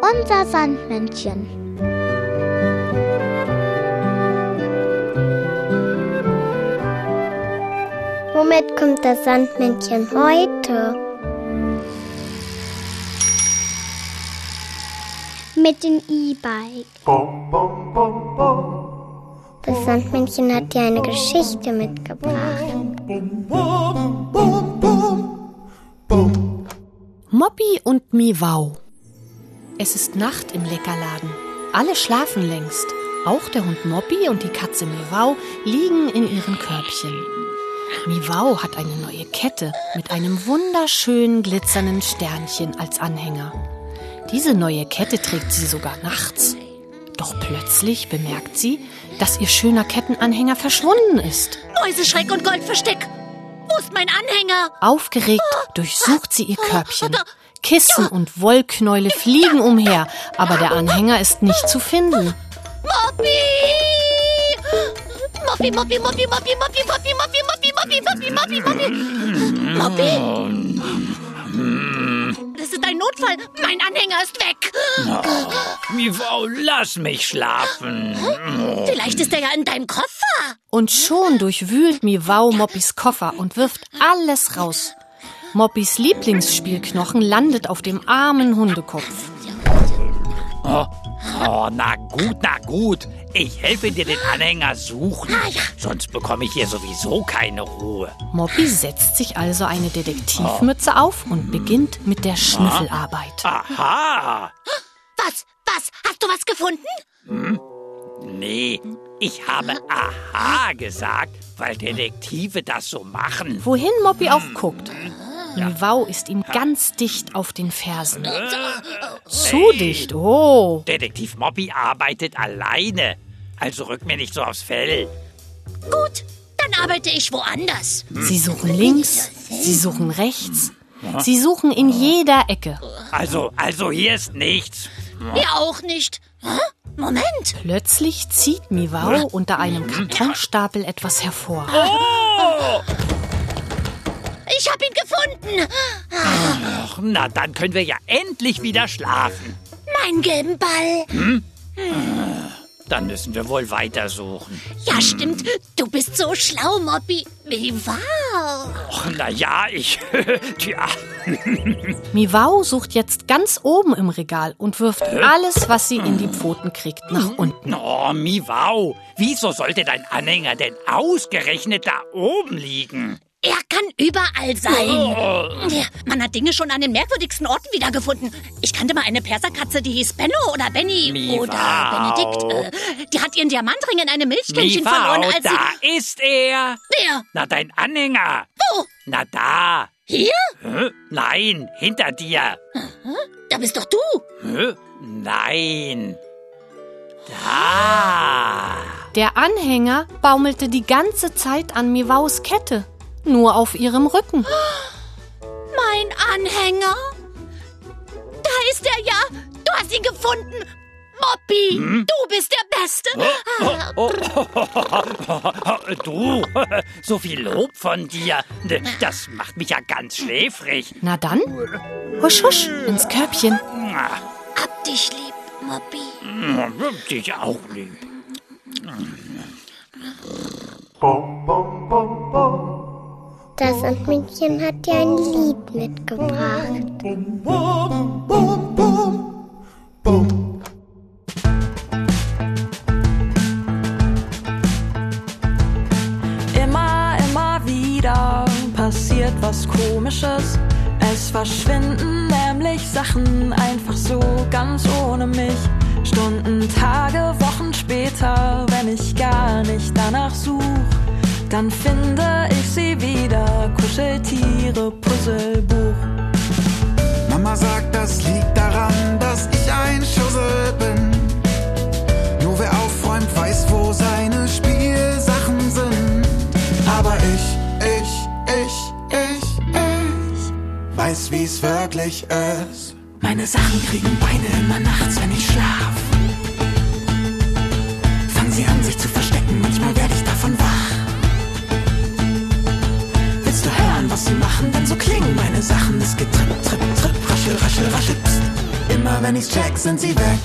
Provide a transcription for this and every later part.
Unser Sandmännchen. Womit kommt das Sandmännchen heute? Mit dem E-Bike. Das Sandmännchen hat dir eine Geschichte mitgebracht. Moppi und Miwau. Es ist Nacht im Leckerladen. Alle schlafen längst. Auch der Hund Moppi und die Katze Miwau liegen in ihren Körbchen. Miwau hat eine neue Kette mit einem wunderschönen glitzernden Sternchen als Anhänger. Diese neue Kette trägt sie sogar nachts. Doch plötzlich bemerkt sie, dass ihr schöner Kettenanhänger verschwunden ist. Mäuseschreck und Goldversteck. Wo ist mein Anhänger? Aufgeregt durchsucht sie ihr Körbchen. Kissen und Wollknäule fliegen umher, aber der Anhänger ist nicht zu finden. Moppi! Moppi, Moppi, Moppi, Moppi, Moppi, Moppi, Moppi, Moppi, Moppi, Moppi, Moppi, Moppi. Moppi? Das ist ein Notfall. Mein Anhänger ist weg. Miwau, lass mich schlafen. Vielleicht ist er ja in deinem Koffer. Und schon durchwühlt Miwau Moppis Koffer und wirft alles raus. Moppis Lieblingsspielknochen landet auf dem armen Hundekopf. Oh, oh, na gut, na gut. Ich helfe dir den Anhänger suchen. Sonst bekomme ich hier sowieso keine Ruhe. Moppi setzt sich also eine Detektivmütze auf und beginnt mit der Schnüffelarbeit. Aha. Du was gefunden? Hm? Nee, ich habe Aha gesagt, weil Detektive das so machen. Wohin Moppi auch guckt. Miwau ist ihm ganz dicht auf den Fersen. Zu hey. dicht, oh. Detektiv Moppi arbeitet alleine. Also rück mir nicht so aufs Fell. Gut, dann arbeite ich woanders. Sie suchen links, sie suchen rechts. Sie suchen in jeder Ecke. Also, also hier ist nichts. Hier auch nicht. Moment. Plötzlich zieht Miwau unter einem Kartonstapel etwas hervor. Oh! Ich hab ihn gefunden. Ach, na, dann können wir ja endlich wieder schlafen. Mein gelben Ball. Hm? Dann müssen wir wohl weitersuchen. Ja, stimmt. Du bist so schlau, Moppi. Wow. Och, na ja, ich. Tja. Miwau sucht jetzt ganz oben im Regal und wirft alles, was sie in die Pfoten kriegt, nach unten. Oh, Miwau, wieso sollte dein Anhänger denn ausgerechnet da oben liegen? Er kann überall sein. Oh. Man hat Dinge schon an den merkwürdigsten Orten wiedergefunden. Ich kannte mal eine Perserkatze, die hieß Benno oder Benny Miwau. oder Benedikt. Äh, die hat ihren Diamantring in einem Milchkännchen Miwau, verloren, als da sie... ist er. Wer? Na, dein Anhänger. Wo? Na, da. Hier? Nein, hinter dir. Da bist doch du. Nein. Da. Der Anhänger baumelte die ganze Zeit an Miwaus Kette nur auf ihrem Rücken. Mein Anhänger? Da ist er ja! Du hast ihn gefunden! Moppi, hm? du bist der Beste! Oh, oh, oh, du, so viel Lob von dir. Das macht mich ja ganz schläfrig. Na dann, husch, husch, ins Körbchen. Hab dich lieb, Moppi. Hab dich auch lieb. Bom, bom. Das Sandmännchen hat dir ein Lied mitgebracht. Immer, immer wieder passiert was Komisches. Es verschwinden nämlich Sachen einfach so ganz ohne mich. Stunden, Tage, Wochen später, wenn ich gar nicht danach suche dann finde ich sie wieder. Kuscheltiere, Puzzlebuch. Mama sagt, das liegt daran, dass ich ein Schussel bin. Nur wer aufräumt, weiß, wo seine Spielsachen sind. Aber ich, ich, ich, ich, ich weiß, wie's wirklich ist. Meine Sachen kriegen Beine immer nachts, wenn ich schlaf. Raschel, pst. Immer wenn ich's check, sind sie weg.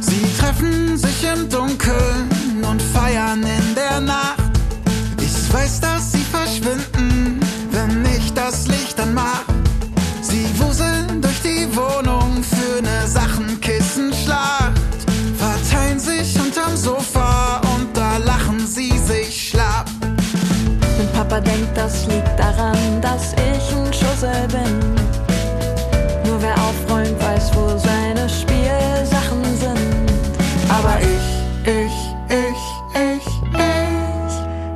Sie treffen sich im Dunkeln Papa denkt, das liegt daran, dass ich ein Schussel bin. Nur wer aufräumt, weiß, wo seine Spielsachen sind. Aber ich, ich, ich, ich,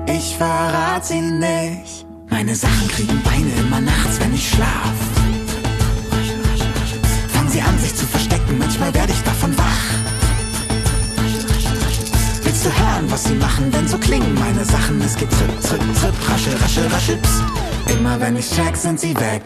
ich, ich verrat sie nicht. Meine Sachen kriegen Beine immer nachts, wenn ich schlaf. Trip, trip, trip, raschel, raschel, raschel, pst. Immer wenn ich check, sind sie weg.